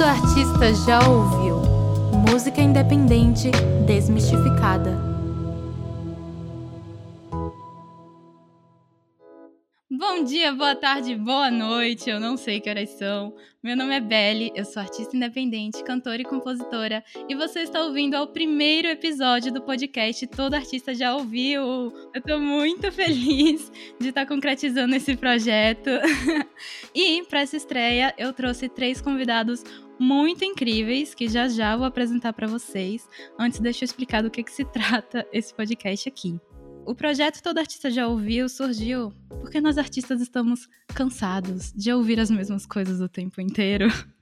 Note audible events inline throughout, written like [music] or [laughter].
Todo artista já ouviu. Música independente desmistificada. Bom dia, boa tarde, boa noite. Eu não sei que horas são. Meu nome é Belly, eu sou artista independente, cantora e compositora, e você está ouvindo ao primeiro episódio do podcast Todo Artista Já Ouviu. Eu tô muito [laughs] feliz de estar concretizando esse projeto. [laughs] e para essa estreia, eu trouxe três convidados muito incríveis que já já vou apresentar para vocês. Antes, deixa eu explicar do que, que se [laughs] trata esse podcast aqui. O projeto Todo Artista Já Ouviu surgiu porque nós artistas estamos cansados de ouvir as mesmas coisas o tempo inteiro. [laughs]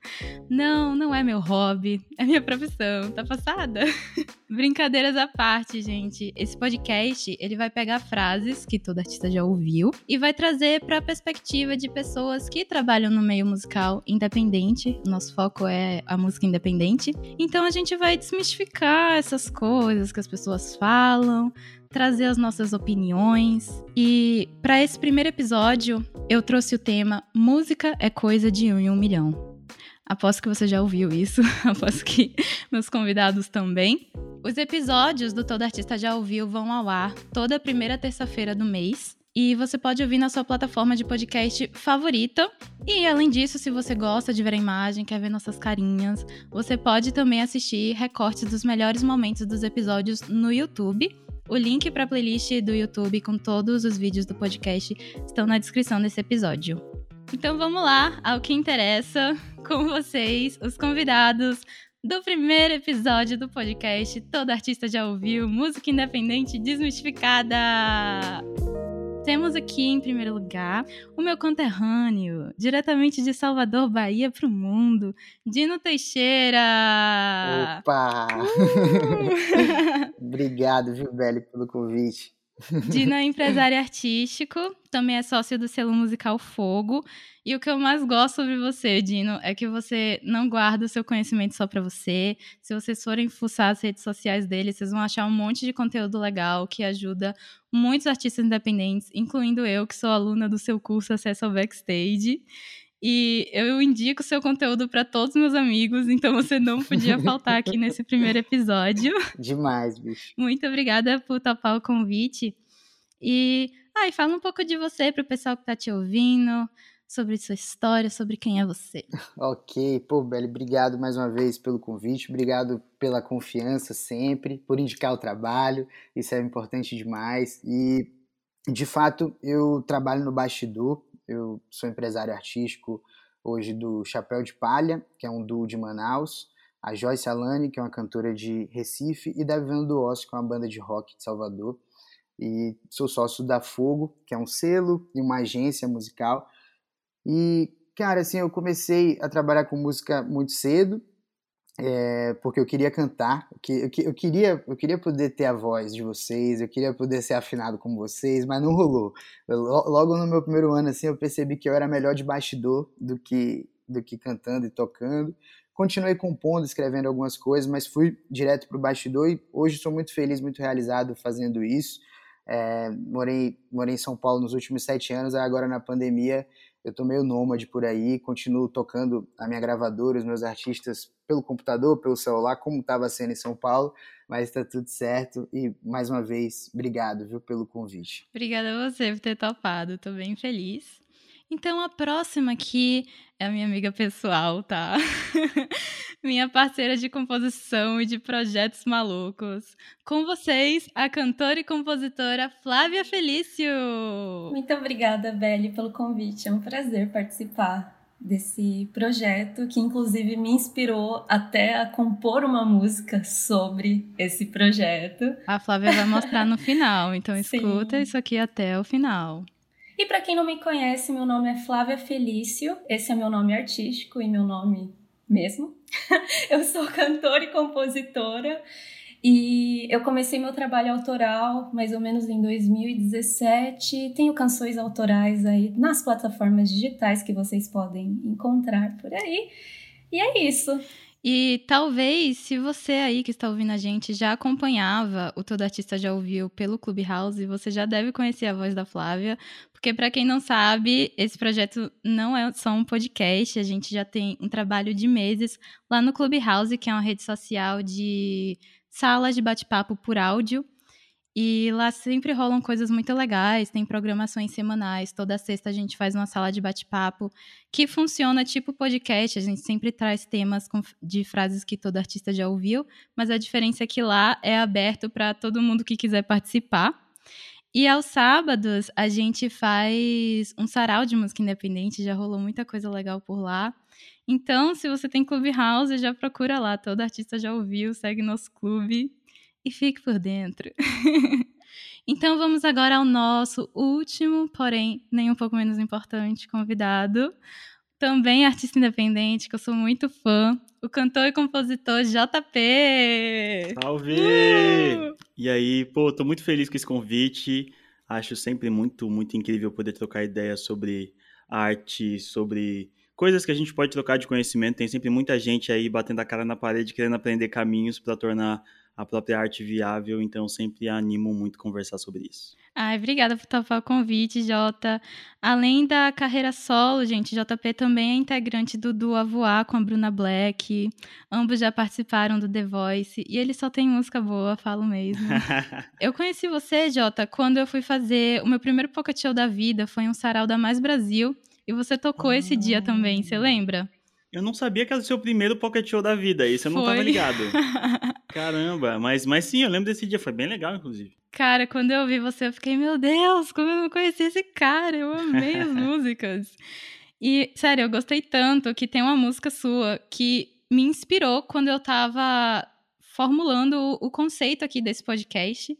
Não, não é meu hobby, é minha profissão, tá passada? [laughs] Brincadeiras à parte, gente. Esse podcast, ele vai pegar frases que todo artista já ouviu e vai trazer para a perspectiva de pessoas que trabalham no meio musical independente. Nosso foco é a música independente. Então a gente vai desmistificar essas coisas que as pessoas falam, trazer as nossas opiniões. E para esse primeiro episódio, eu trouxe o tema Música é coisa de um em um milhão. Aposto que você já ouviu isso, [laughs] aposto que meus convidados também. Os episódios do Todo Artista Já Ouviu vão ao ar toda primeira terça-feira do mês. E você pode ouvir na sua plataforma de podcast favorita. E além disso, se você gosta de ver a imagem, quer ver nossas carinhas, você pode também assistir recortes dos melhores momentos dos episódios no YouTube o link para a playlist do YouTube com todos os vídeos do podcast estão na descrição desse episódio. Então vamos lá ao que interessa com vocês, os convidados do primeiro episódio do podcast Todo Artista Já Ouviu Música Independente Desmistificada. Temos aqui, em primeiro lugar, o meu conterrâneo, diretamente de Salvador, Bahia, para o mundo, Dino Teixeira! Opa! Uh! [laughs] [laughs] Obrigado, viu, Belly, pelo convite. Dino é empresário [laughs] artístico, também é sócio do selo musical Fogo. E o que eu mais gosto sobre você, Dino, é que você não guarda o seu conhecimento só para você. Se vocês forem fuçar as redes sociais dele, vocês vão achar um monte de conteúdo legal que ajuda muitos artistas independentes, incluindo eu, que sou aluna do seu curso Acesso ao Backstage. E eu indico seu conteúdo para todos os meus amigos, então você não podia [laughs] faltar aqui nesse primeiro episódio. Demais, bicho. Muito obrigada por topar o convite. E, ah, e fala um pouco de você para o pessoal que está te ouvindo, sobre sua história, sobre quem é você. [laughs] Ok, pô, Beli, obrigado mais uma vez pelo convite, obrigado pela confiança sempre, por indicar o trabalho, isso é importante demais. E, de fato, eu trabalho no bastidor, eu sou empresário artístico hoje do Chapéu de Palha, que é um duo de Manaus, a Joyce Alane, que é uma cantora de Recife, e da Vivendo do Osso, que é uma banda de rock de Salvador. E sou sócio da Fogo, que é um selo e uma agência musical. E, cara, assim, eu comecei a trabalhar com música muito cedo, é, porque eu queria cantar, eu, eu, queria, eu queria poder ter a voz de vocês, eu queria poder ser afinado como vocês, mas não rolou. Eu, logo no meu primeiro ano, assim, eu percebi que eu era melhor de bastidor do que, do que cantando e tocando. Continuei compondo, escrevendo algumas coisas, mas fui direto para o bastidor e hoje sou muito feliz, muito realizado fazendo isso. É, morei, morei em São Paulo nos últimos sete anos, agora na pandemia eu tô meio nômade por aí, continuo tocando a minha gravadora, os meus artistas pelo computador, pelo celular, como estava sendo em São Paulo, mas está tudo certo. E mais uma vez, obrigado, viu, pelo convite. Obrigada a você por ter topado, tô bem feliz. Então a próxima aqui é a minha amiga pessoal, tá? [laughs] minha parceira de composição e de projetos malucos. Com vocês, a cantora e compositora Flávia Felício. Muito obrigada, Belle, pelo convite. É um prazer participar desse projeto que inclusive me inspirou até a compor uma música sobre esse projeto. A Flávia vai mostrar no final, então [laughs] escuta isso aqui até o final. E para quem não me conhece, meu nome é Flávia Felício, esse é meu nome artístico e meu nome mesmo. [laughs] eu sou cantora e compositora e eu comecei meu trabalho autoral mais ou menos em 2017. Tenho canções autorais aí nas plataformas digitais que vocês podem encontrar por aí. E é isso. E talvez, se você aí que está ouvindo a gente já acompanhava o Todo Artista Já Ouviu pelo Clubhouse, você já deve conhecer a voz da Flávia, Porque, para quem não sabe, esse projeto não é só um podcast, a gente já tem um trabalho de meses lá no Clubhouse, que é uma rede social de salas de bate-papo por áudio. E lá sempre rolam coisas muito legais, tem programações semanais. Toda sexta a gente faz uma sala de bate-papo que funciona tipo podcast. A gente sempre traz temas de frases que todo artista já ouviu, mas a diferença é que lá é aberto para todo mundo que quiser participar. E aos sábados a gente faz um sarau de música independente, já rolou muita coisa legal por lá. Então, se você tem Clubhouse, já procura lá, todo artista já ouviu, segue nosso clube e fique por dentro. [laughs] então vamos agora ao nosso último, porém nem um pouco menos importante, convidado. Também artista independente, que eu sou muito fã, o cantor e compositor JP. Salve! Uh! E aí, pô, tô muito feliz com esse convite. Acho sempre muito, muito incrível poder trocar ideias sobre arte, sobre coisas que a gente pode trocar de conhecimento. Tem sempre muita gente aí batendo a cara na parede, querendo aprender caminhos para tornar a própria arte viável, então sempre animo muito conversar sobre isso. Ai, obrigada por topar o convite, Jota. Além da carreira solo, gente, JP também é integrante do Duo Voar com a Bruna Black. Ambos já participaram do The Voice e ele só tem música boa, falo mesmo. [laughs] eu conheci você, Jota, quando eu fui fazer o meu primeiro pocket show da vida, foi um sarau da Mais Brasil, e você tocou esse dia também, você lembra? Eu não sabia que era o seu primeiro pocket show da vida, isso eu não Foi. tava ligado. [laughs] Caramba, mas, mas sim, eu lembro desse dia, foi bem legal, inclusive. Cara, quando eu vi você, eu fiquei, meu Deus, como eu não conhecia esse cara, eu amei as [laughs] músicas. E, sério, eu gostei tanto que tem uma música sua que me inspirou quando eu tava formulando o conceito aqui desse podcast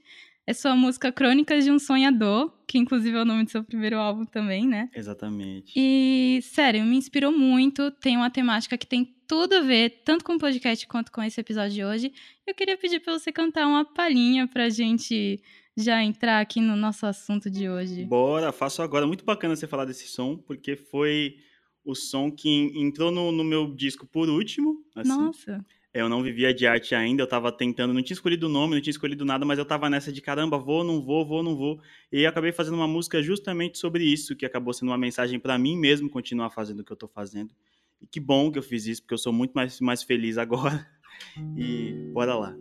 é sua música Crônicas de um Sonhador, que inclusive é o nome do seu primeiro álbum também, né? Exatamente. E, sério, me inspirou muito. Tem uma temática que tem tudo a ver, tanto com o podcast quanto com esse episódio de hoje. Eu queria pedir para você cantar uma palhinha pra gente já entrar aqui no nosso assunto de hoje. Bora, faço agora. Muito bacana você falar desse som, porque foi o som que entrou no, no meu disco por último. Assim. Nossa eu não vivia de arte ainda, eu tava tentando, não tinha escolhido o nome, não tinha escolhido nada, mas eu tava nessa de caramba, vou, não vou, vou, não vou. E acabei fazendo uma música justamente sobre isso, que acabou sendo uma mensagem para mim mesmo continuar fazendo o que eu tô fazendo. E que bom que eu fiz isso, porque eu sou muito mais, mais feliz [laughs] agora. E bora lá.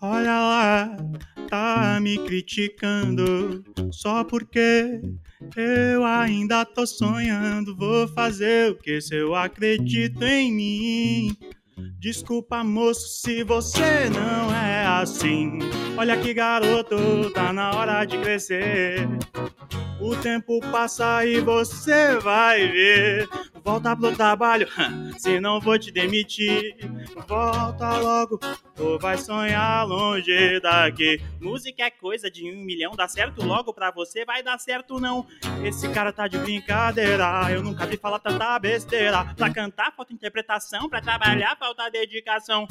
Olha lá, tá me criticando só porque eu ainda tô sonhando. Vou fazer o que se eu acredito em mim. Desculpa, moço, se você não é assim. Olha que garoto, tá na hora de crescer. O tempo passa e você vai ver. Volta pro trabalho, [laughs] se não vou te demitir. Volta logo, ou vai sonhar longe daqui. Música é coisa de um milhão, dá certo logo pra você, vai dar certo não. Esse cara tá de brincadeira, eu nunca vi falar tanta besteira. Pra cantar falta interpretação, pra trabalhar falta dedicação.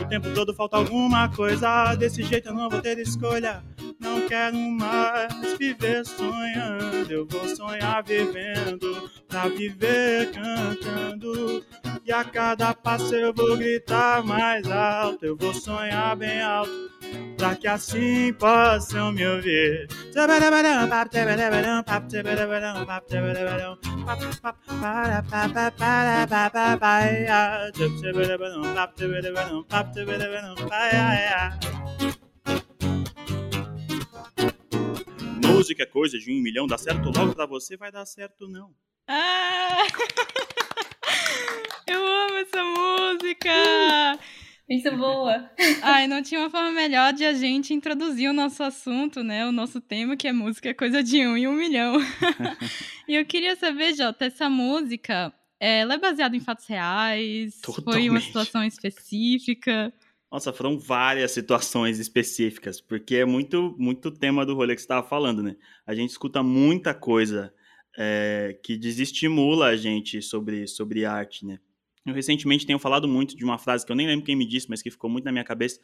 O tempo todo falta alguma coisa, desse jeito eu não vou ter escolha. Não quero mais viver sonhando, eu vou sonhar vivendo, pra viver cantando. E a cada passo eu vou gritar mais alto, eu vou sonhar bem alto, pra que assim possam me ouvir. Música é coisa de um milhão, dá certo logo pra você, vai dar certo não. Ah! [laughs] Eu amo essa música! Muito boa. Ai, não tinha uma forma melhor de a gente introduzir o nosso assunto, né? O nosso tema, que é música, é coisa de um em um milhão. [laughs] e eu queria saber, Jota, essa música, ela é baseada em fatos reais? Totalmente. Foi uma situação específica? Nossa, foram várias situações específicas, porque é muito, muito tema do rolê que você estava falando, né? A gente escuta muita coisa é, que desestimula a gente sobre, sobre arte, né? Eu recentemente tenho falado muito de uma frase que eu nem lembro quem me disse, mas que ficou muito na minha cabeça,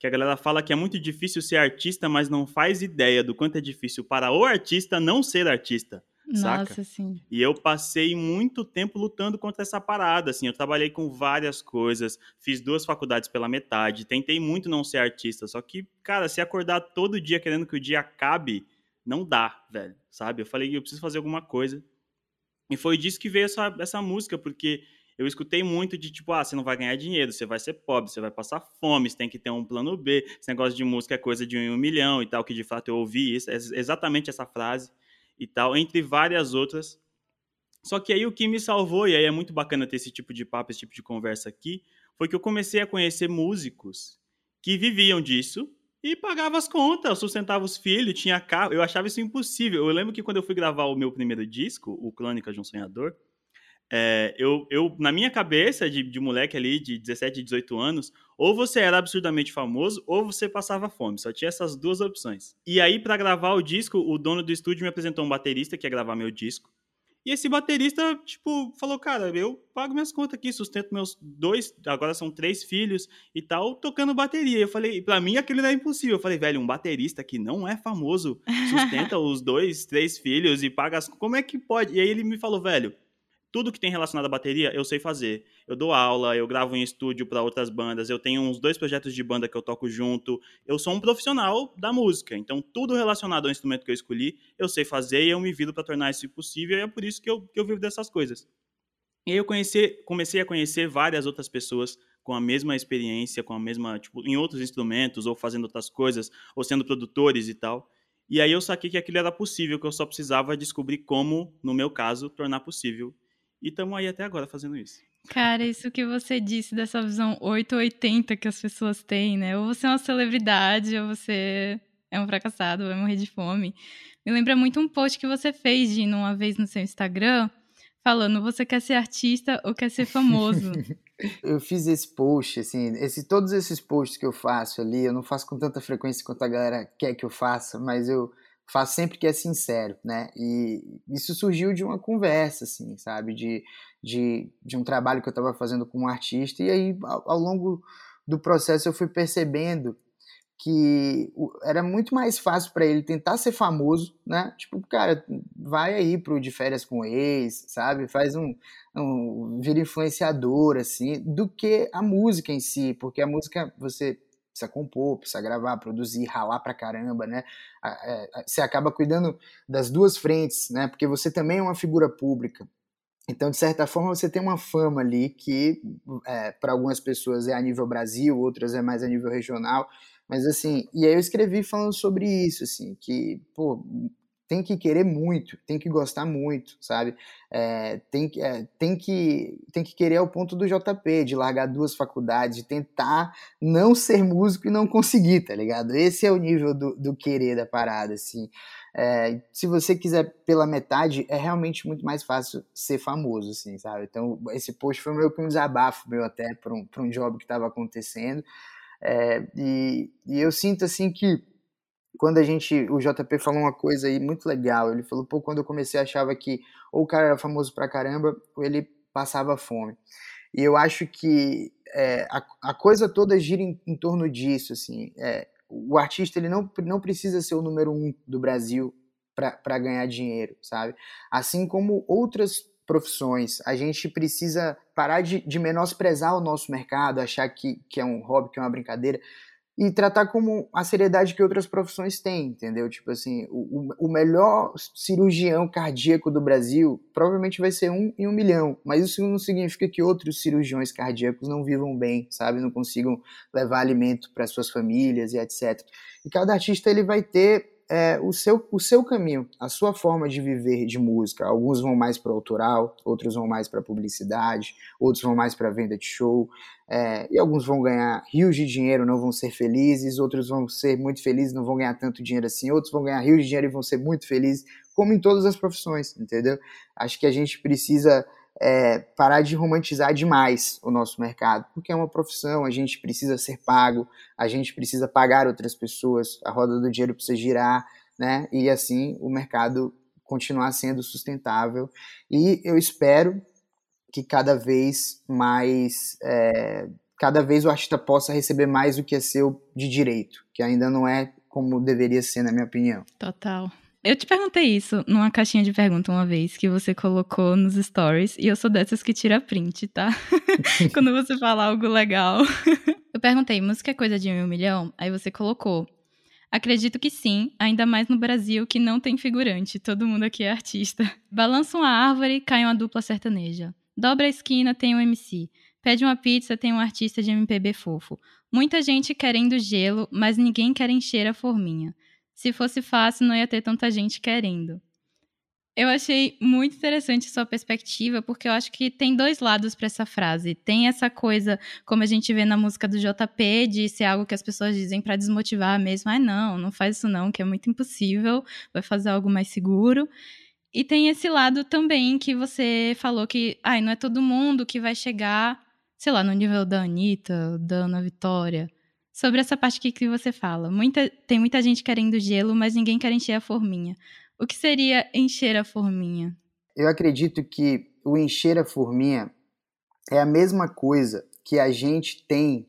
que a galera fala que é muito difícil ser artista, mas não faz ideia do quanto é difícil para o artista não ser artista. Saca? Nossa, sim. E eu passei muito tempo lutando contra essa parada, assim, eu trabalhei com várias coisas, fiz duas faculdades pela metade, tentei muito não ser artista, só que, cara, se acordar todo dia querendo que o dia acabe, não dá, velho, sabe? Eu falei, eu preciso fazer alguma coisa. E foi disso que veio essa, essa música, porque eu escutei muito de tipo, ah, você não vai ganhar dinheiro, você vai ser pobre, você vai passar fome, você tem que ter um plano B, esse negócio de música é coisa de um, um milhão e tal, que de fato eu ouvi isso, é exatamente essa frase e tal, entre várias outras. Só que aí o que me salvou, e aí é muito bacana ter esse tipo de papo, esse tipo de conversa aqui, foi que eu comecei a conhecer músicos que viviam disso e pagava as contas, sustentava os filhos, tinha carro. Eu achava isso impossível. Eu lembro que quando eu fui gravar o meu primeiro disco, o Crônica de um Sonhador, é, eu, eu, na minha cabeça de, de moleque ali, de 17, 18 anos, ou você era absurdamente famoso, ou você passava fome. Só tinha essas duas opções. E aí, para gravar o disco, o dono do estúdio me apresentou um baterista que ia gravar meu disco. E esse baterista, tipo, falou, cara, eu pago minhas contas aqui, sustento meus dois, agora são três filhos e tal, tocando bateria. Eu falei, pra mim aquilo era impossível. Eu falei, velho, um baterista que não é famoso, [laughs] sustenta os dois, três filhos e paga as... Como é que pode? E aí ele me falou, velho, tudo que tem relacionado à bateria eu sei fazer. Eu dou aula, eu gravo em estúdio para outras bandas, eu tenho uns dois projetos de banda que eu toco junto. Eu sou um profissional da música, então tudo relacionado ao instrumento que eu escolhi eu sei fazer e eu me viro para tornar isso possível e é por isso que eu, que eu vivo dessas coisas. E aí eu conheci, comecei a conhecer várias outras pessoas com a mesma experiência, com a mesma, tipo, em outros instrumentos, ou fazendo outras coisas, ou sendo produtores e tal. E aí eu saquei que aquilo era possível, que eu só precisava descobrir como, no meu caso, tornar possível. E estamos aí até agora fazendo isso. Cara, isso que você disse dessa visão 880 que as pessoas têm, né? Ou você é uma celebridade, ou você é um fracassado, vai morrer de fome. Me lembra muito um post que você fez, de uma vez no seu Instagram, falando: você quer ser artista ou quer ser famoso? [laughs] eu fiz esse post, assim, esse, todos esses posts que eu faço ali, eu não faço com tanta frequência quanto a galera quer que eu faça, mas eu faço sempre que é sincero, né? E isso surgiu de uma conversa, assim, sabe? De, de, de um trabalho que eu estava fazendo com um artista, e aí, ao, ao longo do processo, eu fui percebendo que era muito mais fácil para ele tentar ser famoso, né? Tipo, cara, vai aí pro de férias com ex, sabe? Faz um, um vira influenciador assim, do que a música em si, porque a música você precisa compor, precisa gravar, produzir, ralar pra caramba, né? É, você acaba cuidando das duas frentes, né? Porque você também é uma figura pública. Então, de certa forma, você tem uma fama ali que, é, para algumas pessoas, é a nível Brasil, outras é mais a nível regional. Mas, assim, e aí eu escrevi falando sobre isso, assim, que, pô, tem que querer muito, tem que gostar muito, sabe? É, tem, é, tem, que, tem que querer ao ponto do JP, de largar duas faculdades, de tentar não ser músico e não conseguir, tá ligado? Esse é o nível do, do querer da parada, assim. É, se você quiser pela metade, é realmente muito mais fácil ser famoso, assim, sabe? Então, esse post foi meio que um desabafo meu até para um, um job que estava acontecendo. É, e, e eu sinto, assim, que quando a gente, o JP falou uma coisa aí muito legal, ele falou, pô, quando eu comecei achava que ou o cara era famoso pra caramba, ou ele passava fome. E eu acho que é, a, a, coisa toda gira em, em torno disso, assim, é, o artista ele não, não precisa ser o número um do Brasil para ganhar dinheiro, sabe? Assim como outras profissões, a gente precisa parar de, de menosprezar o nosso mercado, achar que, que é um hobby, que é uma brincadeira e tratar como a seriedade que outras profissões têm, entendeu? Tipo assim, o, o melhor cirurgião cardíaco do Brasil provavelmente vai ser um em um milhão, mas isso não significa que outros cirurgiões cardíacos não vivam bem, sabe? Não consigam levar alimento para suas famílias e etc. E cada artista ele vai ter é, o, seu, o seu caminho, a sua forma de viver de música. Alguns vão mais para o autoral, outros vão mais para publicidade, outros vão mais para venda de show, é, e alguns vão ganhar rios de dinheiro, não vão ser felizes, outros vão ser muito felizes, não vão ganhar tanto dinheiro assim, outros vão ganhar rios de dinheiro e vão ser muito felizes, como em todas as profissões, entendeu? Acho que a gente precisa é, parar de romantizar demais o nosso mercado, porque é uma profissão, a gente precisa ser pago, a gente precisa pagar outras pessoas, a roda do dinheiro precisa girar, né? E assim o mercado continuar sendo sustentável. E eu espero que cada vez mais, é, cada vez o artista possa receber mais do que é seu de direito, que ainda não é como deveria ser, na minha opinião. Total. Eu te perguntei isso numa caixinha de pergunta uma vez que você colocou nos stories e eu sou dessas que tira print, tá? [laughs] Quando você fala algo legal. eu perguntei, música é coisa de um milhão? Aí você colocou. Acredito que sim, ainda mais no Brasil que não tem figurante, todo mundo aqui é artista. Balança uma árvore, cai uma dupla sertaneja. Dobra a esquina, tem um MC. Pede uma pizza, tem um artista de MPB fofo. Muita gente querendo gelo, mas ninguém quer encher a forminha. Se fosse fácil, não ia ter tanta gente querendo. Eu achei muito interessante sua perspectiva, porque eu acho que tem dois lados para essa frase. Tem essa coisa, como a gente vê na música do JP, de ser algo que as pessoas dizem para desmotivar mesmo. Ah, não, não faz isso não, que é muito impossível, vai fazer algo mais seguro. E tem esse lado também que você falou que, ai, não é todo mundo que vai chegar, sei lá, no nível da Anitta, da Ana Vitória. Sobre essa parte aqui que você fala. Muita, tem muita gente querendo gelo, mas ninguém quer encher a forminha. O que seria encher a forminha? Eu acredito que o encher a forminha é a mesma coisa que a gente tem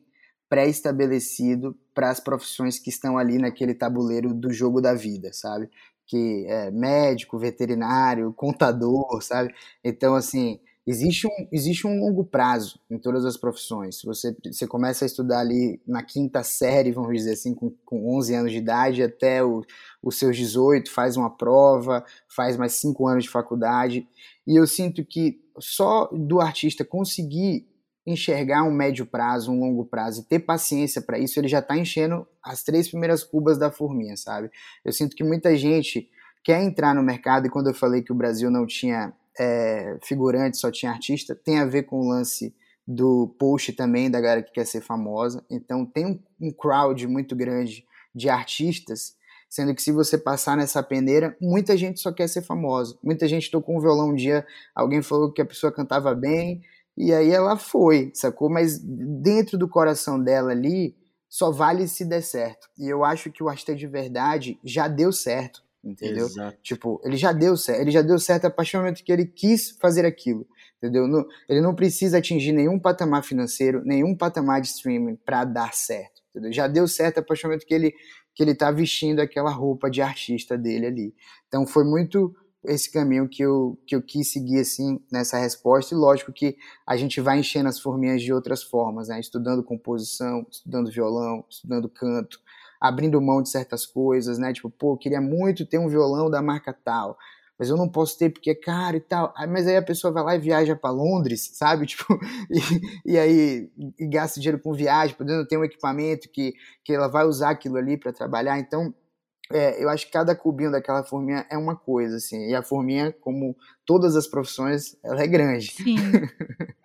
pré-estabelecido para as profissões que estão ali naquele tabuleiro do jogo da vida, sabe? Que é médico, veterinário, contador, sabe? Então, assim, existe um, existe um longo prazo em todas as profissões. Você, você começa a estudar ali na quinta série, vamos dizer assim, com, com 11 anos de idade, até o, os seus 18, faz uma prova, faz mais 5 anos de faculdade. E eu sinto que só do artista conseguir enxergar um médio prazo, um longo prazo e ter paciência para isso, ele já está enchendo as três primeiras cubas da forminha, sabe? Eu sinto que muita gente quer entrar no mercado e quando eu falei que o Brasil não tinha é, figurante, só tinha artista, tem a ver com o lance do post também, da galera que quer ser famosa. Então tem um, um crowd muito grande de artistas, sendo que se você passar nessa peneira, muita gente só quer ser famosa. Muita gente tocou um violão um dia, alguém falou que a pessoa cantava bem, e aí ela foi, sacou? Mas dentro do coração dela ali, só vale se der certo. E eu acho que o artista de verdade já deu certo entendeu? Exato. Tipo, ele já deu certo, ele já deu certo a partir do momento que ele quis fazer aquilo, entendeu? No, ele não precisa atingir nenhum patamar financeiro, nenhum patamar de streaming para dar certo, entendeu? Já deu certo a partir do momento que ele que ele tá vestindo aquela roupa de artista dele ali. Então foi muito esse caminho que eu, que eu quis seguir assim nessa resposta e lógico que a gente vai enchendo as forminhas de outras formas, né? estudando composição, estudando violão, estudando canto, abrindo mão de certas coisas, né? Tipo, pô, queria muito ter um violão da marca tal, mas eu não posso ter porque é caro e tal. Mas aí a pessoa vai lá e viaja para Londres, sabe? [laughs] Tipo, e, e aí e gasta dinheiro com viagem, podendo ter um equipamento que, que ela vai usar aquilo ali para trabalhar. Então, é, eu acho que cada cubinho daquela forminha é uma coisa, assim. E a forminha, como todas as profissões, ela é grande. Sim. [laughs]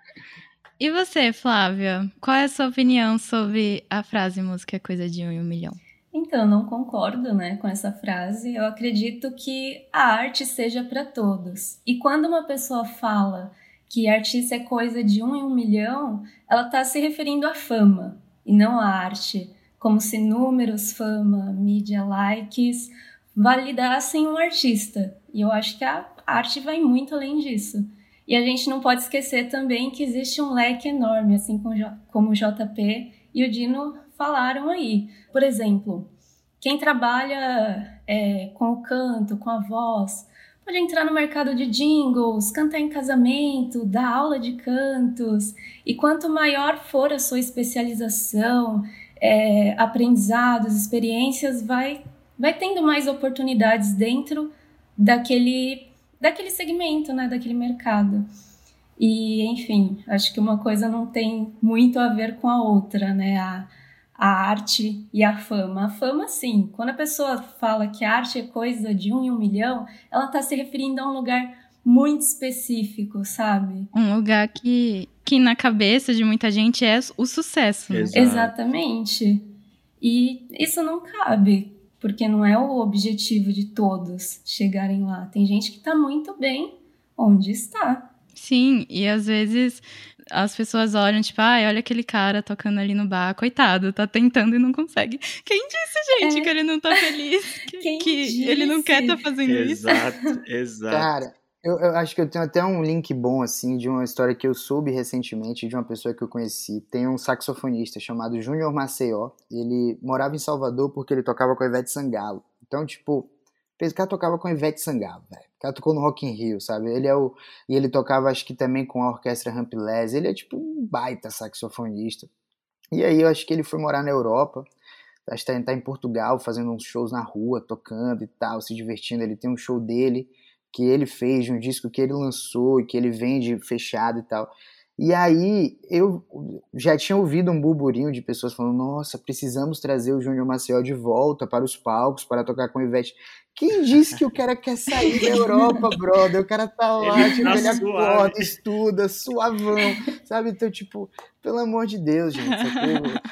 E você, Flávia? Qual é a sua opinião sobre a frase música é coisa de um um milhão? Então, não concordo né, com essa frase. Eu acredito que a arte seja para todos. E quando uma pessoa fala que artista é coisa de um em um milhão, ela está se referindo à fama e não à arte. Como se números, fama, mídia, likes validassem um artista. E eu acho que a arte vai muito além disso. E a gente não pode esquecer também que existe um leque enorme, assim como o JP e o Dino falaram aí. Por exemplo, quem trabalha é, com o canto, com a voz, pode entrar no mercado de jingles, cantar em casamento, dar aula de cantos. E quanto maior for a sua especialização, é, aprendizados, experiências, vai, vai tendo mais oportunidades dentro daquele, daquele segmento, né, daquele mercado. E, enfim, acho que uma coisa não tem muito a ver com a outra, né? A, a arte e a fama. A fama, sim. Quando a pessoa fala que a arte é coisa de um em um milhão, ela está se referindo a um lugar muito específico, sabe? Um lugar que, que na cabeça de muita gente é o sucesso. Né? Exatamente. E isso não cabe, porque não é o objetivo de todos chegarem lá. Tem gente que está muito bem onde está. Sim, e às vezes as pessoas olham, tipo, ai, olha aquele cara tocando ali no bar, coitado, tá tentando e não consegue. Quem disse, gente, é. que ele não tá feliz? [laughs] Que, que ele não quer tá fazendo exato, isso? Exato, [laughs] exato. Cara, eu, eu, acho que eu tenho até um link bom, assim, de uma história que eu soube recentemente de uma pessoa que eu conheci. Tem um saxofonista chamado Júnior Maceió. Ele morava em Salvador porque ele tocava com a Ivete Sangalo. Então, tipo, o cara tocava com a Ivete Sangalo, velho. O cara tocou no Rock in Rio, sabe? Ele é o... E ele tocava, acho que também com a Orquestra Rampilés. Ele é, tipo, um baita saxofonista. E aí, eu acho que ele foi morar na Europa. Acho que tá, tá em Portugal, fazendo uns shows na rua, tocando e tal, se divertindo. Ele tem um show dele que ele fez, um disco que ele lançou e que ele vende fechado e tal. E aí eu já tinha ouvido um burburinho de pessoas falando: nossa, precisamos trazer o Júnior Maceió de volta para os palcos para tocar com o Ivete. Quem disse que o cara quer sair da Europa, [laughs] brother? O cara tá lá, ele, tipo, tá ele acorda, estuda, suavão, sabe? Então, tipo, pelo amor de Deus, gente. [laughs]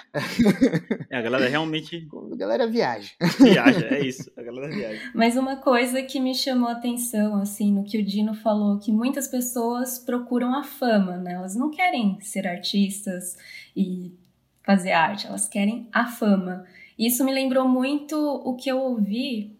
É, a galera realmente. A galera viaja. Viaja, é isso. A galera viaja. Mas uma coisa que me chamou a atenção, assim, no que o Dino falou, que muitas pessoas procuram a fama, né? Elas não querem ser artistas e fazer arte, elas querem a fama. Isso me lembrou muito o que eu ouvi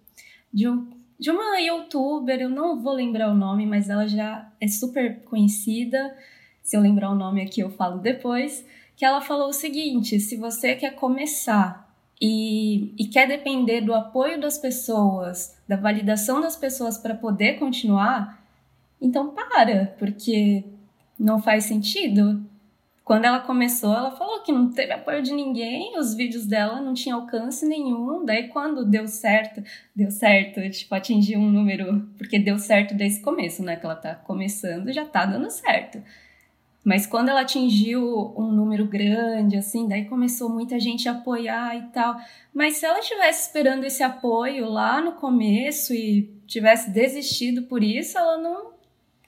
de, um, de uma youtuber, eu não vou lembrar o nome, mas ela já é super conhecida. Se eu lembrar o nome aqui, eu falo depois. Que ela falou o seguinte: se você quer começar e, e quer depender do apoio das pessoas, da validação das pessoas para poder continuar, então para, porque não faz sentido. Quando ela começou, ela falou que não teve apoio de ninguém, os vídeos dela não tinham alcance nenhum. Daí, quando deu certo, deu certo, tipo, atingir um número, porque deu certo desde o começo, né? Que ela tá começando, já tá dando certo. Mas quando ela atingiu um número grande, assim, daí começou muita gente a apoiar e tal. Mas se ela tivesse esperando esse apoio lá no começo e tivesse desistido por isso, ela não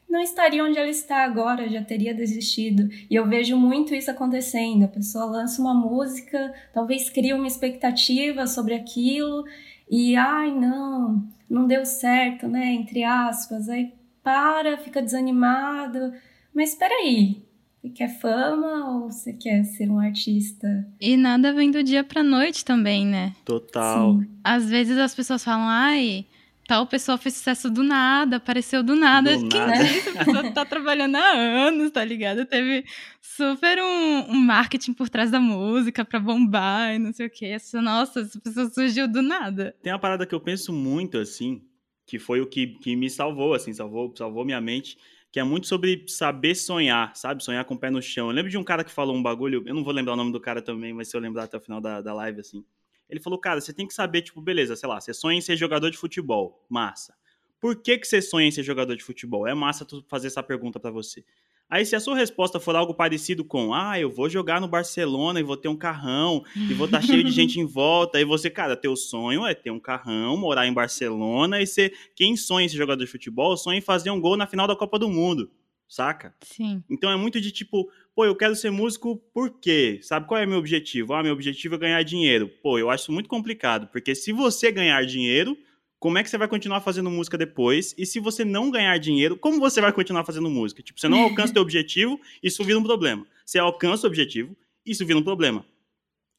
não estaria onde ela está agora, já teria desistido. E eu vejo muito isso acontecendo. A pessoa lança uma música, talvez cria uma expectativa sobre aquilo e ai, não, não deu certo, né, entre aspas. Aí para, fica desanimado. Mas espera aí, você quer fama ou você quer ser um artista? E nada vem do dia pra noite também, né? Total. Sim. Às vezes as pessoas falam, ai, tal pessoa fez sucesso do nada, apareceu do nada. Do Quem nada. disse? A pessoa tá trabalhando há anos, tá ligado? Teve super um, um, marketing por trás da música pra bombar e não sei o quê. Essa, nossa, essa pessoa surgiu do nada. Tem uma parada que eu penso muito, assim, que foi o que, que me salvou, assim, salvou, salvou minha mente, que é muito sobre saber sonhar, sabe? Sonhar com o pé no chão. Eu lembro de um cara que falou um bagulho, eu não vou lembrar o nome do cara também, mas se eu lembrar até o final da, da live, assim, ele falou, cara, você tem que saber, tipo, beleza, sei lá, você sonha em ser jogador de futebol. Massa. Por que, que você sonha em ser jogador de futebol? É massa tu fazer essa pergunta para você. Aí, se a sua resposta for algo parecido com, ah, eu vou jogar no Barcelona e vou ter um carrão, e vou estar tá cheio de gente em volta, aí você, cara, teu sonho é ter um carrão, morar em Barcelona e ser. Quem sonha em ser jogador de futebol, sonha em fazer um gol na final da Copa do Mundo, saca? Sim. Então é muito de tipo, pô, eu quero ser músico por quê? Sabe qual é meu objetivo? Ah, meu objetivo é ganhar dinheiro. Pô, eu acho isso muito complicado, porque se você ganhar dinheiro, como é que você vai continuar fazendo música depois? E se você não ganhar dinheiro, como você vai continuar fazendo música? Tipo, você não alcança o seu [laughs] objetivo, isso vira um problema. Você alcança o objetivo, isso vira um problema.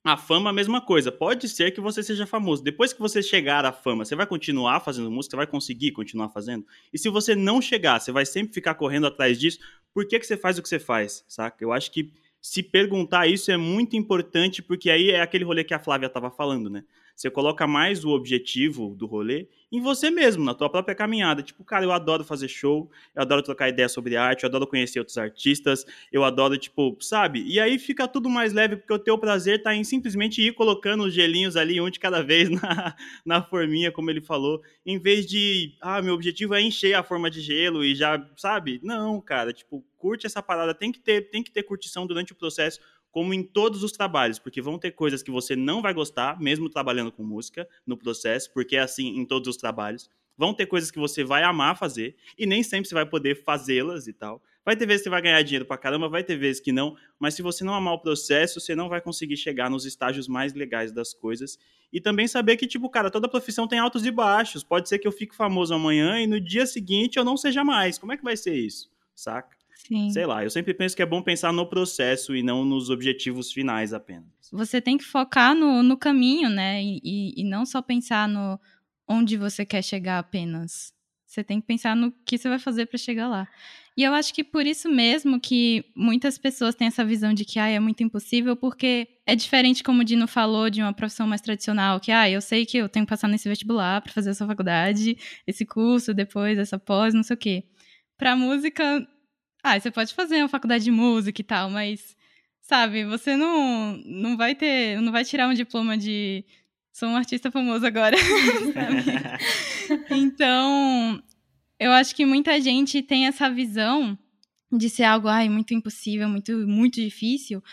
A fama, a mesma coisa. Pode ser que você seja famoso. Depois que você chegar à fama, você vai continuar fazendo música, você vai conseguir continuar fazendo. E se você não chegar, você vai sempre ficar correndo atrás disso. Por que, que você faz o que você faz, saca? Eu acho que se perguntar isso é muito importante, porque aí é aquele rolê que a Flávia estava falando, né? Você coloca mais o objetivo do rolê em você mesmo, na tua própria caminhada. Tipo, cara, eu adoro fazer show, eu adoro trocar ideia sobre arte, eu adoro conhecer outros artistas, eu adoro, tipo, sabe? E aí fica tudo mais leve, porque o teu prazer tá em simplesmente ir colocando os gelinhos ali, um de cada vez [laughs] na, na forminha, como ele falou, em vez de, ah, meu objetivo é encher a forma de gelo e já, sabe? Não, cara, tipo, curte essa parada, tem que ter, tem que ter curtição durante o processo como em todos os trabalhos, porque vão ter coisas que você não vai gostar, mesmo trabalhando com música no processo, porque é assim em todos os trabalhos. Vão ter coisas que você vai amar fazer e nem sempre você vai poder fazê-las e tal. Vai ter vezes que você vai ganhar dinheiro pra caramba, vai ter vezes que não, mas se você não amar o processo, você não vai conseguir chegar nos estágios mais legais das coisas. E também saber que, tipo, cara, toda profissão tem altos e baixos. Pode ser que eu fique famoso amanhã e no dia seguinte eu não seja mais. Como é que vai ser isso? Saca? Sim. Sei lá, eu sempre penso que é bom pensar no processo e não nos objetivos finais apenas. Você tem que focar no, no caminho, né? E, e, e não só pensar no onde você quer chegar apenas. Você tem que pensar no que você vai fazer para chegar lá. E eu acho que por isso mesmo que muitas pessoas têm essa visão de que ah, é muito impossível, porque é diferente, como o Dino falou, de uma profissão mais tradicional, que ah, eu sei que eu tenho que passar nesse vestibular para fazer essa faculdade, esse curso, depois essa pós, não sei o quê. Pra música, ah, você pode fazer uma faculdade de música e tal, mas sabe, você não não vai ter, não vai tirar um diploma de sou um artista famoso agora. [laughs] então, eu acho que muita gente tem essa visão de ser algo ai, muito impossível, muito, muito difícil,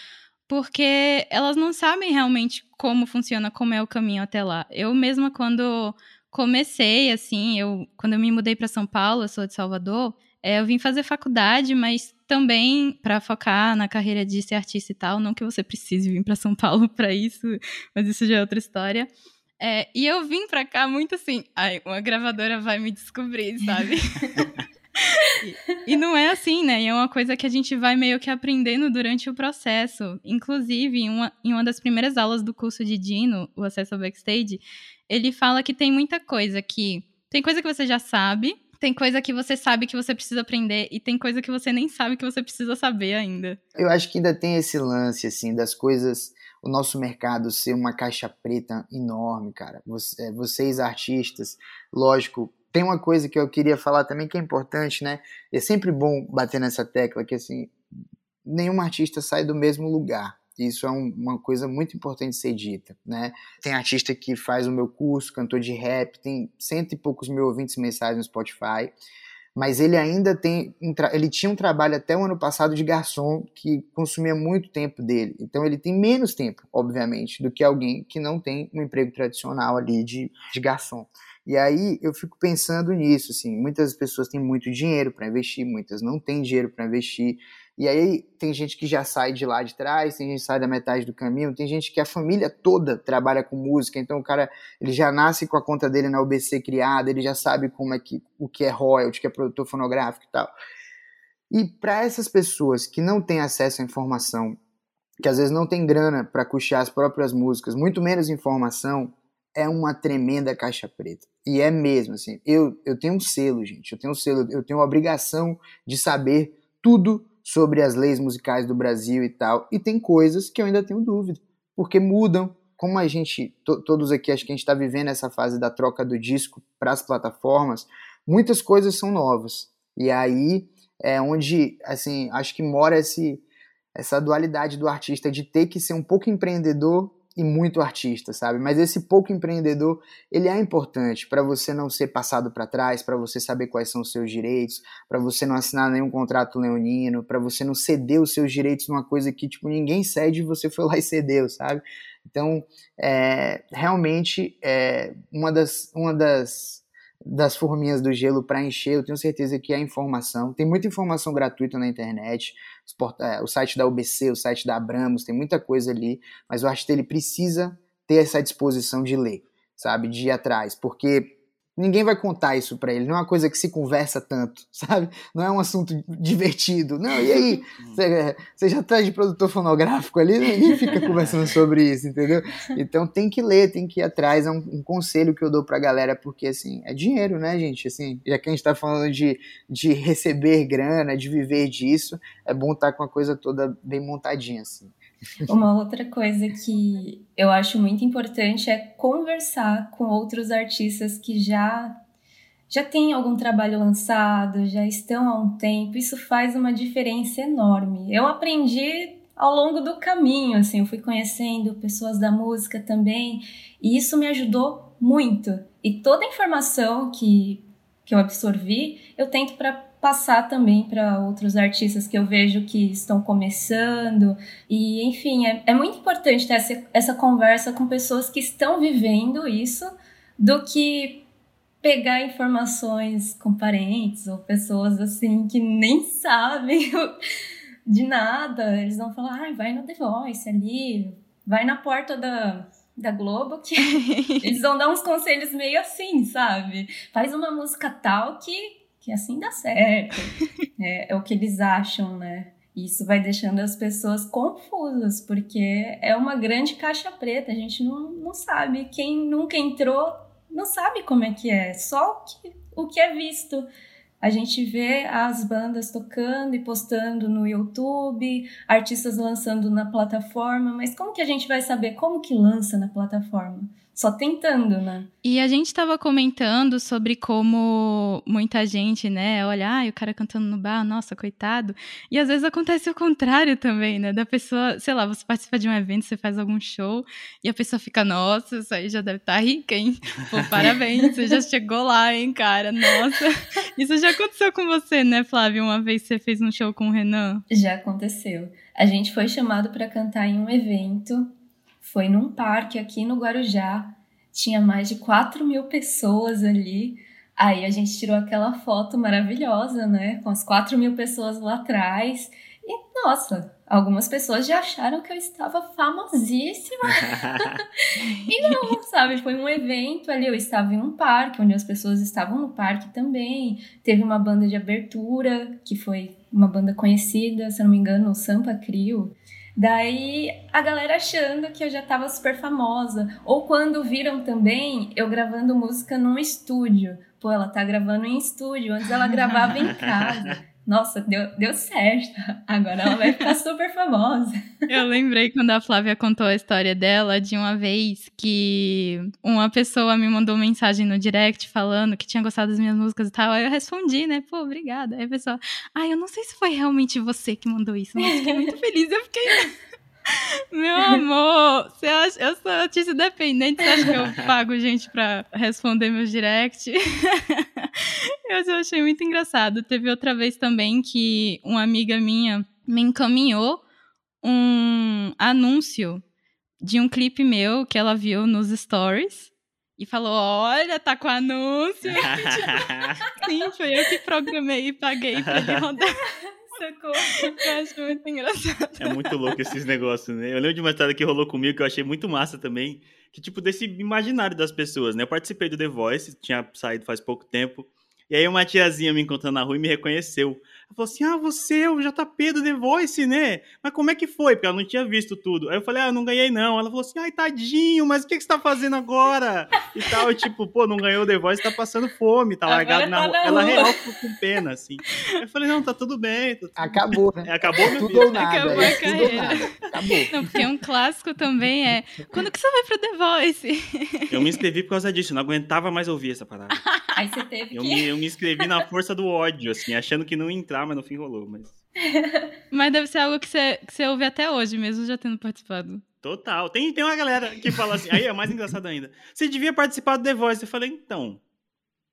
porque elas não sabem realmente como funciona, como é o caminho até lá. Eu mesma, quando comecei, assim, eu, quando eu me mudei para São Paulo, eu sou de Salvador, é, eu vim fazer faculdade, mas também para focar na carreira de ser artista e tal. Não que você precise vir para São Paulo para isso, mas isso já é outra história. É, e eu vim pra cá muito assim, ai, uma gravadora vai me descobrir, [laughs] sabe? e, e, não é assim, né? E é uma coisa que a gente vai meio que aprendendo durante o processo. Inclusive, em uma, em uma das primeiras aulas do curso de Dino, o Acesso ao Backstage, ele fala que tem muita coisa que. Tem coisa que você já sabe, tem coisa que você sabe que você precisa aprender e tem coisa que você nem sabe que você precisa saber ainda. Eu acho que ainda tem esse lance, assim, das coisas o nosso mercado ser uma caixa preta enorme, cara. É, vocês, artistas, lógico, tem uma coisa que eu queria falar também que é importante, né? É sempre bom bater nessa tecla que, assim, nenhum artista sai do mesmo lugar. Isso é um, uma coisa muito importante ser dita, né? Tem artista que faz o meu curso, cantor de rap, tem cento e poucos mil ouvintes mensais no Spotify, mas ele ainda tem ele tinha um trabalho até o ano passado de garçom que consumia muito tempo dele. Então ele tem menos tempo, obviamente, do que alguém que não tem um emprego tradicional ali de, de garçom. E aí eu fico pensando nisso, assim, muitas pessoas têm muito dinheiro para investir, muitas não têm dinheiro para investir. E aí tem gente que já sai de lá de trás, tem gente que sai da metade do caminho, tem gente que a família toda trabalha com música, então o cara ele já nasce com a conta dele na UBC criada, ele já sabe como é que o que é royalty, que é produtor fonográfico e tal. E para essas pessoas que não têm acesso à informação, que às vezes não tem grana para custear as próprias músicas, muito menos informação, é uma tremenda caixa preta. E é mesmo assim. Eu eu tenho um selo, gente. Eu tenho um selo, eu tenho a obrigação de saber tudo sobre as leis musicais do Brasil e tal. E tem coisas que eu ainda tenho dúvida, porque mudam. Como a gente, to, todos aqui, acho que a gente está vivendo essa fase da troca do disco para as plataformas, muitas coisas são novas. E aí é onde, assim, acho que mora esse, essa dualidade do artista de ter que ser um pouco empreendedor e muito artista, sabe? Mas esse pouco empreendedor, ele é importante para você não ser passado para trás, para você saber quais são os seus direitos, para você não assinar nenhum contrato leonino, para você não ceder os seus direitos numa coisa que tipo ninguém cede e você foi lá e cedeu, sabe? Então, é, realmente é uma das uma das das forminhas do gelo para encher, eu tenho certeza que é informação. Tem muita informação gratuita na internet, o site da UBC, o site da Abramos, tem muita coisa ali, mas o artista ele precisa ter essa disposição de ler, sabe, de ir atrás, porque Ninguém vai contar isso para ele, não é uma coisa que se conversa tanto, [laughs] sabe? Não é um assunto divertido. Não, e aí? Você já tá de produtor fonográfico ali, ninguém fica conversando sobre isso, entendeu? Então tem que ler, tem que ir atrás. É um, um conselho que eu dou pra galera, porque assim, é dinheiro, né, gente? Assim, já que a gente tá falando de, de receber grana, de viver disso, é bom estar tá com a coisa toda bem montadinha, assim. Uma outra coisa que eu acho muito importante é conversar com outros artistas que já já têm algum trabalho lançado, já estão há um tempo. Isso faz uma diferença enorme. Eu aprendi ao longo do caminho, assim, eu fui conhecendo pessoas da música também, e isso me ajudou muito. E toda a informação que, que eu absorvi, eu tento para passar também para outros artistas que eu vejo que estão começando. E, enfim, é, é muito importante ter essa, essa conversa com pessoas que estão vivendo isso do que pegar informações com parentes ou pessoas assim que nem [laughs] sabem de nada. Eles vão falar, ah, vai no The Voice ali, vai na porta da, da Globo, que [laughs] eles vão dar uns conselhos meio assim, sabe? Faz uma música tal que que assim dá certo. [laughs] é, é o que eles acham, né? Isso vai deixando as pessoas confusas, porque é uma grande caixa preta. A gente não, não sabe. Quem nunca entrou não sabe como é que é. Só o que, o que é visto. A gente vê as bandas tocando e postando no YouTube, artistas lançando na plataforma, mas como que a gente vai saber como que lança na plataforma? Só tentando, né? E a gente estava comentando sobre como muita gente, né, olha, ah, o cara cantando no bar, nossa, coitado. E às vezes acontece o contrário também, né? Da pessoa, sei lá, você participa de um evento, você faz algum show e a pessoa fica, nossa, isso aí já deve estar tá rica, hein? Pô, [laughs] parabéns, você já chegou lá, hein, cara? Nossa. Isso já aconteceu com você, né, Flávia? Uma vez você fez um show com o Renan? Já aconteceu. A gente foi chamado para cantar em um evento foi num parque aqui no Guarujá, tinha mais de 4 mil pessoas ali. Aí a gente tirou aquela foto maravilhosa, né? Com as 4 mil pessoas lá atrás. E, nossa, algumas pessoas já acharam que eu estava famosíssima. [laughs] e não, sabe? Foi um evento ali. Eu estava em um parque, onde as pessoas estavam no parque também. Teve uma banda de abertura, que foi uma banda conhecida, se não me engano, o Sampa Crio. Daí a galera achando que eu já tava super famosa. Ou quando viram também eu gravando música num estúdio. Pô, ela tá gravando em estúdio, antes ela gravava em [laughs] casa. Nossa, deu, deu certo. [laughs] Agora ela vai ficar super famosa. Eu lembrei quando a Flávia contou a história dela de uma vez que uma pessoa me mandou mensagem no direct falando que tinha gostado das minhas músicas e tal. Aí eu respondi, né? Pô, obrigada. Aí a pessoa, ai, ah, eu não sei se foi realmente você que mandou isso, mas fiquei muito feliz. Eu fiquei. [laughs] Meu amor, você acha, eu sou artista independente, você acha que eu pago gente pra responder meus direct? [laughs] eu achei muito engraçado. Teve outra vez também que uma amiga minha me encaminhou um anúncio de um clipe meu que ela viu nos stories e falou: Olha, tá com anúncio. [laughs] Sim, foi eu que programei e paguei pra ele rodar. [laughs] Socorro. Eu acho muito engraçado. É muito louco esses negócios, né? Eu lembro de uma história que rolou comigo que eu achei muito massa também. Que, tipo, desse imaginário das pessoas, né? Eu participei do The Voice, tinha saído faz pouco tempo. E aí uma tiazinha me encontrando na rua e me reconheceu. Ela falou assim: Ah, você é o JP do The Voice, né? Mas como é que foi? Porque ela não tinha visto tudo. Aí eu falei: Ah, eu não ganhei não. Ela falou assim: Ai, tadinho, mas o que, que você tá fazendo agora? E tal. E tipo, pô, não ganhou o The Voice, tá passando fome, tá largado na, tá rua. Ela real ficou com pena, assim. Aí eu falei: Não, tá tudo bem. Tá tudo Acabou, né? É, acabou meu tudo ou nada. Acabou é, a carreira. Acabou. Não, porque um clássico também é: Quando que você vai pro The Voice? Eu me inscrevi por causa disso, eu não aguentava mais ouvir essa parada. [laughs] Aí você teve eu que... Me, eu me inscrevi na força do ódio, assim, achando que não ia entrar, mas no fim rolou, mas... [laughs] mas deve ser algo que você, que você ouve até hoje, mesmo já tendo participado. Total. Tem, tem uma galera que fala assim, aí é mais engraçado ainda. Você devia participar do The Voice. Eu falei, então,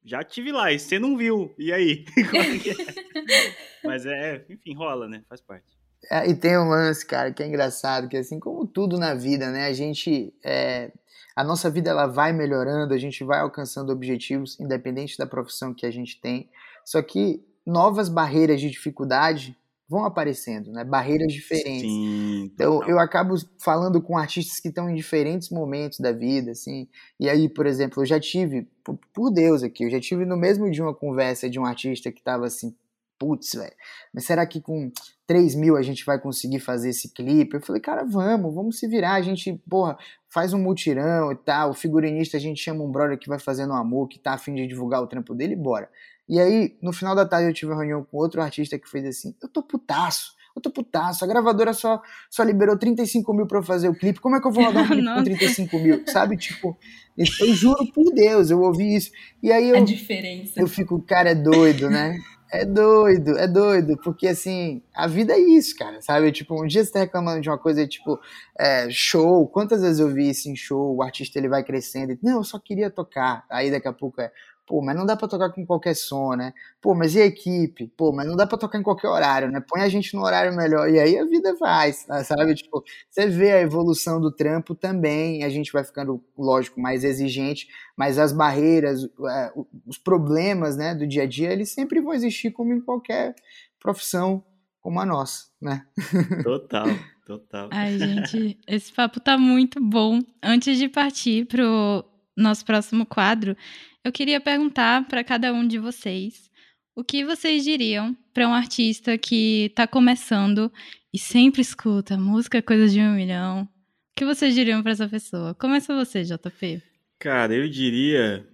já tive lá, e você não viu. E aí? [laughs] é? Mas é, enfim, rola, né? Faz parte. É, e tem um lance, cara, que é engraçado, que assim como tudo na vida, né? A gente. É, a nossa vida ela vai melhorando, a gente vai alcançando objetivos, independente da profissão que a gente tem. Só que novas barreiras de dificuldade vão aparecendo, né? Barreiras diferentes. Sim, então eu acabo falando com artistas que estão em diferentes momentos da vida, assim. E aí, por exemplo, eu já tive, por Deus aqui, eu já tive no mesmo dia uma conversa de um artista que estava assim, putz, velho, mas será que com 3 mil a gente vai conseguir fazer esse clipe? Eu falei, cara, vamos, vamos se virar, a gente, porra, faz um mutirão e tal, o figurinista a gente chama um brother que vai fazendo amor, que tá afim de divulgar o trampo dele e bora. E aí, no final da tarde eu tive uma reunião com outro artista que fez assim, eu tô putaço, eu tô putaço, a gravadora só, só liberou 35 mil pra eu fazer o clipe, como é que eu vou rodar um [laughs] clipe com 35 mil, sabe? Tipo, eu juro por Deus, eu ouvi isso. E aí eu, a diferença. eu fico, cara, é doido, né? É doido, é doido, porque assim, a vida é isso, cara, sabe? Tipo, um dia você tá reclamando de uma coisa, tipo, é, show, quantas vezes eu vi isso em show, o artista ele vai crescendo, e, não, eu só queria tocar, aí daqui a pouco é, Pô, mas não dá para tocar com qualquer som, né? Pô, mas e a equipe? Pô, mas não dá para tocar em qualquer horário, né? Põe a gente no horário melhor. E aí a vida vai, sabe? Tipo, você vê a evolução do trampo também, a gente vai ficando, lógico, mais exigente, mas as barreiras, é, os problemas, né, do dia a dia, eles sempre vão existir como em qualquer profissão como a nossa, né? [laughs] Total. Total. Ai, gente, esse papo tá muito bom. Antes de partir pro nosso próximo quadro, eu queria perguntar para cada um de vocês O que vocês diriam para um artista que está começando e sempre escuta música coisa de um milhão? O que vocês diriam para essa pessoa? Começa você, JP. Cara, eu diria.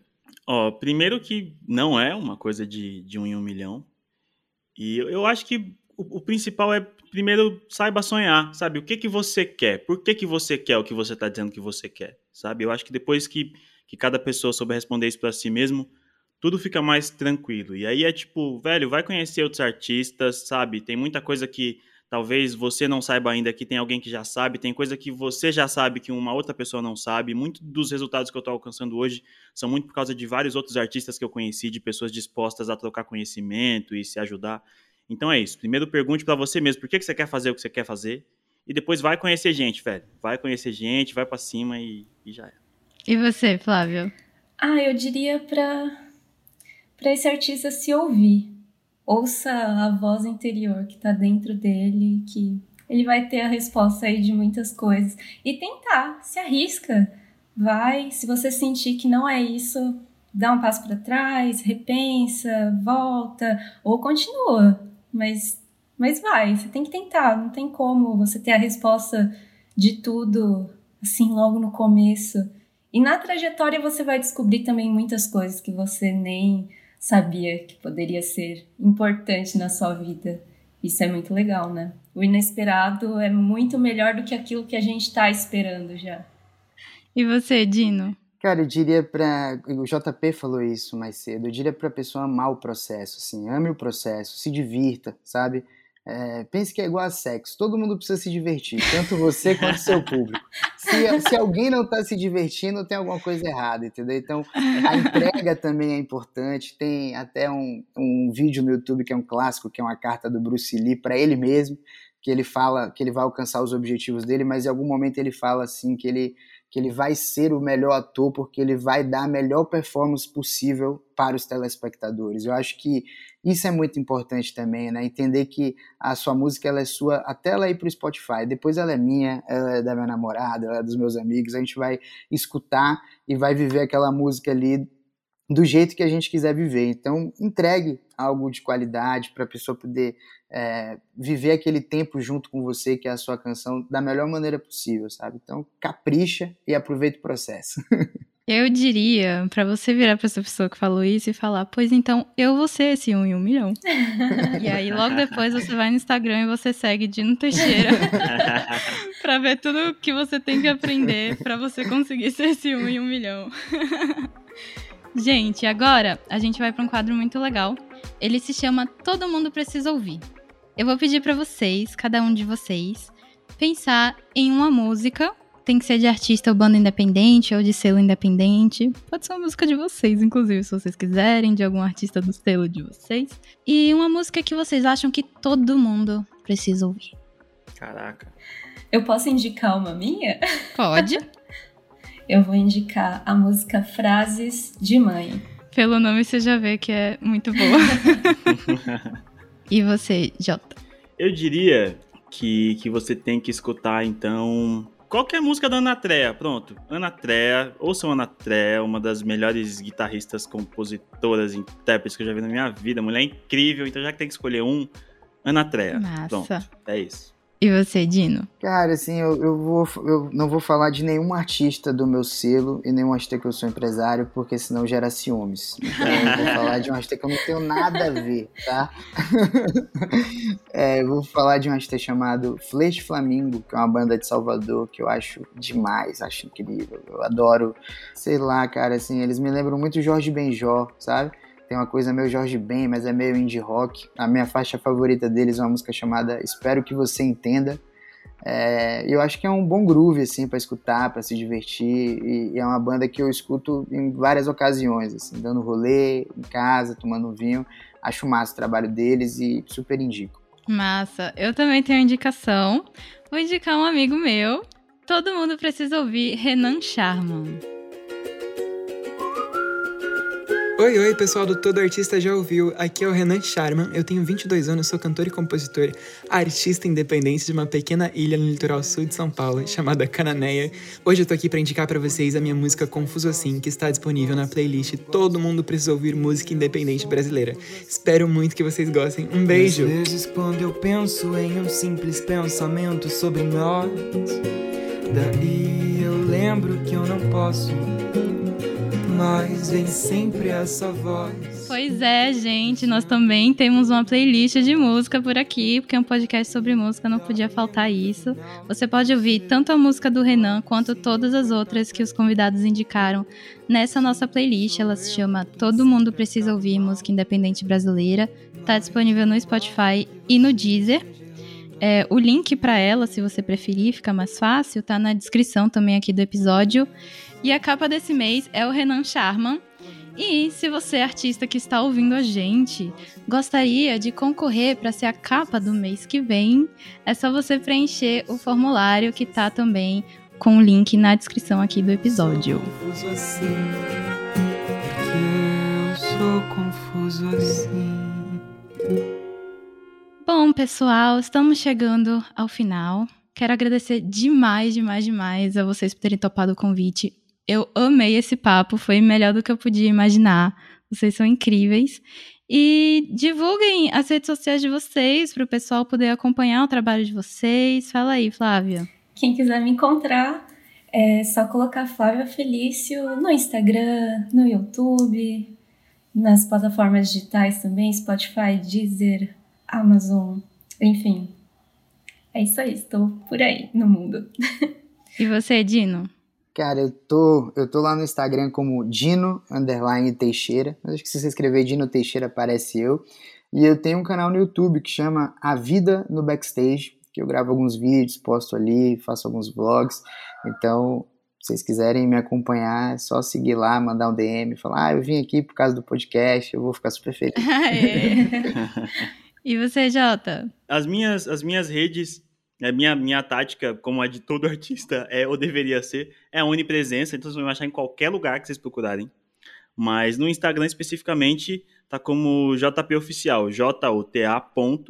Ó, primeiro que não é uma coisa de, de um em um milhão. E eu, eu acho que o, o, principal é, primeiro, saiba sonhar, sabe? O que que você quer? Por que que você quer o que você está dizendo que você quer, sabe? Eu acho que depois que, que cada pessoa souber responder isso para si mesmo, tudo fica mais tranquilo. E aí é tipo, velho, vai conhecer outros artistas, sabe? Tem muita coisa que talvez você não saiba ainda, que tem alguém que já sabe, tem coisa que você já sabe que uma outra pessoa não sabe. Muitos dos resultados que eu estou alcançando hoje são muito por causa de vários outros artistas que eu conheci, de pessoas dispostas a trocar conhecimento e se ajudar. Então é isso. Primeiro pergunte para você mesmo, por que, que você quer fazer o que você quer fazer? E depois vai conhecer gente, velho. Vai conhecer gente, vai para cima e, e já é. E você, Flávio? Ah, eu diria para para esse artista se ouvir. Ouça a voz interior que está dentro dele, que ele vai ter a resposta aí de muitas coisas. E tentar, se arrisca. Vai, se você sentir que não é isso, dá um passo para trás, repensa, volta ou continua. Mas mas vai, você tem que tentar, não tem como você ter a resposta de tudo assim logo no começo. E na trajetória você vai descobrir também muitas coisas que você nem sabia que poderia ser importante na sua vida. Isso é muito legal, né? O inesperado é muito melhor do que aquilo que a gente está esperando já. E você, Dino? Cara, eu diria para o JP falou isso mais cedo. Eu diria para a pessoa amar o processo, assim, ame o processo, se divirta, sabe? É, pense que é igual a sexo, todo mundo precisa se divertir, tanto você quanto seu público. Se, se alguém não está se divertindo, tem alguma coisa errada, entendeu? Então, a entrega também é importante. Tem até um, um vídeo no YouTube que é um clássico, que é uma carta do Bruce Lee para ele mesmo, que ele fala que ele vai alcançar os objetivos dele, mas em algum momento ele fala assim que ele que ele vai ser o melhor ator porque ele vai dar a melhor performance possível para os telespectadores. Eu acho que isso é muito importante também, né? Entender que a sua música ela é sua até ela ir para o Spotify, depois ela é minha, ela é da minha namorada, ela é dos meus amigos. A gente vai escutar e vai viver aquela música ali do jeito que a gente quiser viver. Então, entregue algo de qualidade para a pessoa poder é, viver aquele tempo junto com você, que é a sua canção, da melhor maneira possível, sabe? Então, capricha e aproveita o processo. [laughs] Eu diria para você virar para essa pessoa que falou isso e falar, pois então eu vou ser esse um em um milhão. [laughs] e aí logo depois você vai no Instagram e você segue Dino Teixeira [laughs] para ver tudo que você tem que aprender para você conseguir ser esse um em um milhão. Gente, agora a gente vai para um quadro muito legal. Ele se chama Todo Mundo Precisa Ouvir. Eu vou pedir para vocês, cada um de vocês, pensar em uma música. Tem que ser de artista ou banda independente ou de selo independente. Pode ser uma música de vocês, inclusive, se vocês quiserem, de algum artista do selo de vocês. E uma música que vocês acham que todo mundo precisa ouvir. Caraca. Eu posso indicar uma minha? Pode. [laughs] eu vou indicar a música Frases de Mãe. Pelo nome você já vê que é muito boa. [laughs] e você, Jota? Eu diria que, que você tem que escutar, então, qualquer música da Ana Trea, pronto. Ana Trea, ouçam Ana Trea, uma das melhores guitarristas, compositoras, intérpretes que eu já vi na minha vida. Mulher incrível, então já que tem que escolher um, Ana Trea. Massa. Pronto, é isso. E você, Dino? Cara, assim, eu, eu, vou, eu não vou falar de nenhum artista do meu selo e nenhum artista que eu sou empresário, porque senão gera ciúmes. Então eu vou [laughs] falar de um artista que eu não tenho nada a ver, tá? [laughs] é, eu vou falar de um artista chamado Flecha Flamingo, que é uma banda de Salvador que eu acho demais, acho incrível. Eu adoro, sei lá, cara, assim, eles me lembram muito Jorge Benjó, sabe? Tem uma coisa meio Jorge Ben, mas é meio indie rock. A minha faixa favorita deles é uma música chamada Espero que você entenda. É, eu acho que é um bom groove assim para escutar, para se divertir e, e, é uma banda que eu escuto em várias ocasiões, assim, dando rolê em casa, tomando um vinho. Acho massa o trabalho deles e super indico. Massa. Eu também tenho indicação. Vou indicar um amigo meu. Todo mundo precisa ouvir Renan Charman. Oi, oi, pessoal do Todo Artista Já Ouviu. Aqui é o Renan Charman. Eu tenho 22 anos, sou cantor e compositor, artista independente de uma pequena ilha no litoral sul de São Paulo, chamada Cananéia. Hoje eu tô aqui para indicar para vocês a minha música Confuso Assim, que está disponível na playlist Todo Mundo Precisa Ouvir Música Independente Brasileira. Espero muito que vocês gostem. Um beijo! Às vezes quando eu penso em um simples pensamento sobre nós, daí eu lembro que eu não posso mas vem sempre essa voz. Pois é, gente, nós também temos uma playlist de música por aqui, porque é um podcast sobre música, não podia faltar isso. Você pode ouvir tanto a música do Renan quanto todas as outras que os convidados indicaram nessa nossa playlist. Ela se chama Todo Mundo Precisa Ouvir Música Independente Brasileira. Está disponível no Spotify e no Deezer. É, o link para ela, se você preferir, fica mais fácil, tá na descrição também aqui do episódio. E a capa desse mês é o Renan Charman. E se você é artista que está ouvindo a gente, gostaria de concorrer para ser a capa do mês que vem, é só você preencher o formulário que tá também com o link na descrição aqui do episódio. Assim, porque eu sou confuso assim. Bom, pessoal, estamos chegando ao final. Quero agradecer demais, demais, demais a vocês por terem topado o convite. Eu amei esse papo, foi melhor do que eu podia imaginar. Vocês são incríveis. E divulguem as redes sociais de vocês para o pessoal poder acompanhar o trabalho de vocês. Fala aí, Flávia. Quem quiser me encontrar, é só colocar Flávia Felício no Instagram, no YouTube, nas plataformas digitais também, Spotify, Deezer, Amazon, enfim. É isso aí, estou por aí no mundo. [laughs] E você, Dino? Cara, eu tô, eu tô lá no Instagram como Dino underline Teixeira. Mas acho que se você escrever Dino Teixeira aparece eu. E eu tenho um canal no YouTube que chama A Vida no Backstage, que eu gravo alguns vídeos, posto ali, faço alguns vlogs. Então, se vocês quiserem me acompanhar, é só seguir lá, mandar um DM, falar, ah, eu vim aqui por causa do podcast, eu vou ficar super feliz. [laughs] [laughs] e você, Jota? As minhas, as minhas redes a minha, minha tática, como a de todo [laughs] artista, é ou deveria ser, é a onipresença, então vocês vão achar em qualquer lugar que vocês procurarem. Mas no Instagram especificamente, tá como JP Oficial, J-O-T-A.P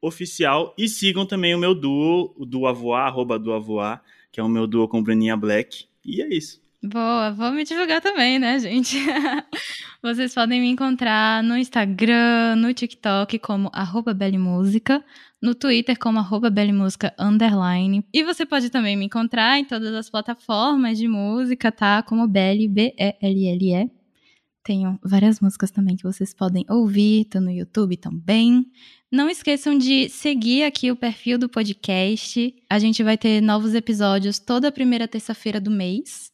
oficial. E sigam também o meu duo, o Duavoar, arroba Duavoar, que é o meu duo com Breninha Black. E é isso. Boa, vou me divulgar também, né, gente? [laughs] Vocês podem me encontrar no Instagram, no TikTok como arroba Música, no Twitter como arroba underline. E você pode também me encontrar em todas as plataformas de música, tá? Como Belly, B-E-L-L-E. Tenho várias músicas também que vocês podem ouvir, tô no YouTube também. Não esqueçam de seguir aqui o perfil do podcast. A gente vai ter novos episódios toda primeira terça-feira do mês.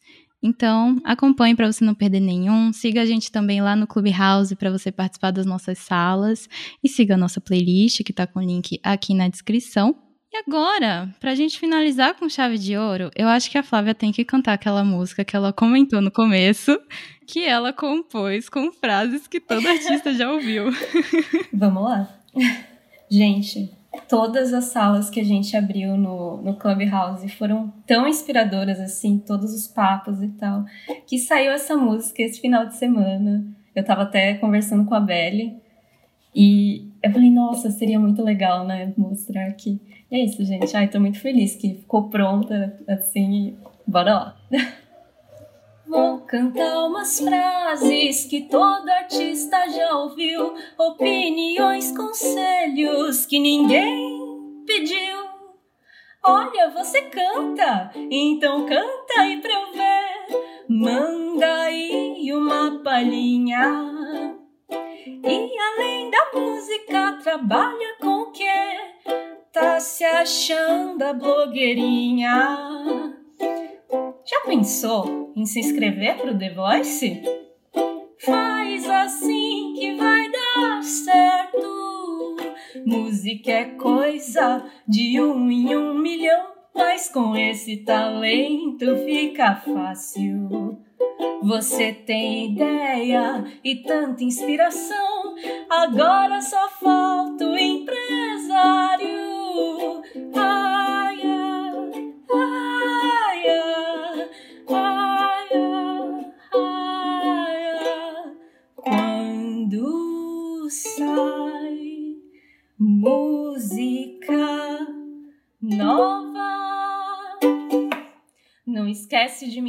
Então, acompanhe para você não perder nenhum. Siga a gente também lá no Clubhouse para você participar das nossas salas. E siga a nossa playlist, que está com o link aqui na descrição. E agora, para a gente finalizar com chave de ouro, eu acho que a Flávia tem que cantar aquela música que ela comentou no começo, que ela compôs com frases que todo artista já ouviu. [laughs] Vamos lá. Gente, todas as salas que a gente abriu no, no Clubhouse foram tão inspiradoras, assim, todos os papos e tal, que saiu essa música esse final de semana. Eu tava até conversando com a Belly e eu falei, nossa, seria muito legal, né, mostrar aqui. E é isso, gente. Ai, tô muito feliz que ficou pronta, assim, bora lá. [laughs] Vou cantar umas frases que todo artista já ouviu, opiniões, conselhos que ninguém pediu. Olha, você canta, então canta aí pra eu ver. Manda aí uma palhinha. E além da música, trabalha com o quê? Tá se achando a blogueirinha. Já pensou em se inscrever para o The Voice? Faz assim que vai dar certo. Música é coisa de um em um milhão, mas com esse talento fica fácil. Você tem ideia e tanta inspiração, agora só falta o empresário.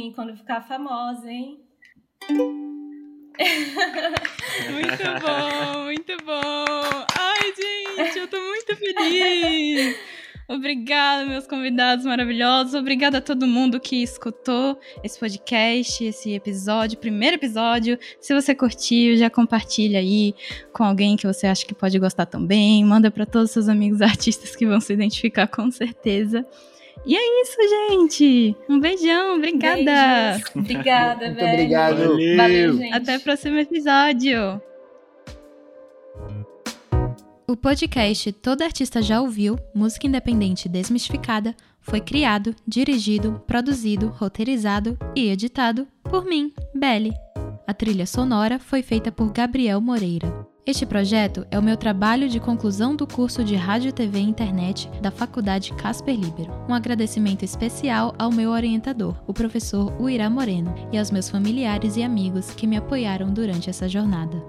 Mim quando ficar famosa, hein? Muito bom, muito bom. Ai, gente, eu tô muito feliz. Obrigada, meus convidados maravilhosos. Obrigada a todo mundo que escutou esse podcast, esse episódio, primeiro episódio. Se você curtiu, já compartilha aí com alguém que você acha que pode gostar também. Manda para todos os seus amigos artistas que vão se identificar com certeza. E é isso, gente. Um beijão, obrigada. Beijos. [laughs] Obrigada, Muito velho. obrigado. Valeu. Valeu, gente. Até o próximo episódio. O podcast Todo Artista Já Ouviu, Música Independente Desmistificada, foi criado, dirigido, produzido, roteirizado e editado por mim, Belly. A trilha sonora foi feita por Gabriel Moreira. Este projeto é o meu trabalho de conclusão do curso de Rádio, TV e Internet da Faculdade Casper Libero. Um agradecimento especial ao meu orientador, o professor Uirá Moreno, e aos meus familiares e amigos que me apoiaram durante essa jornada.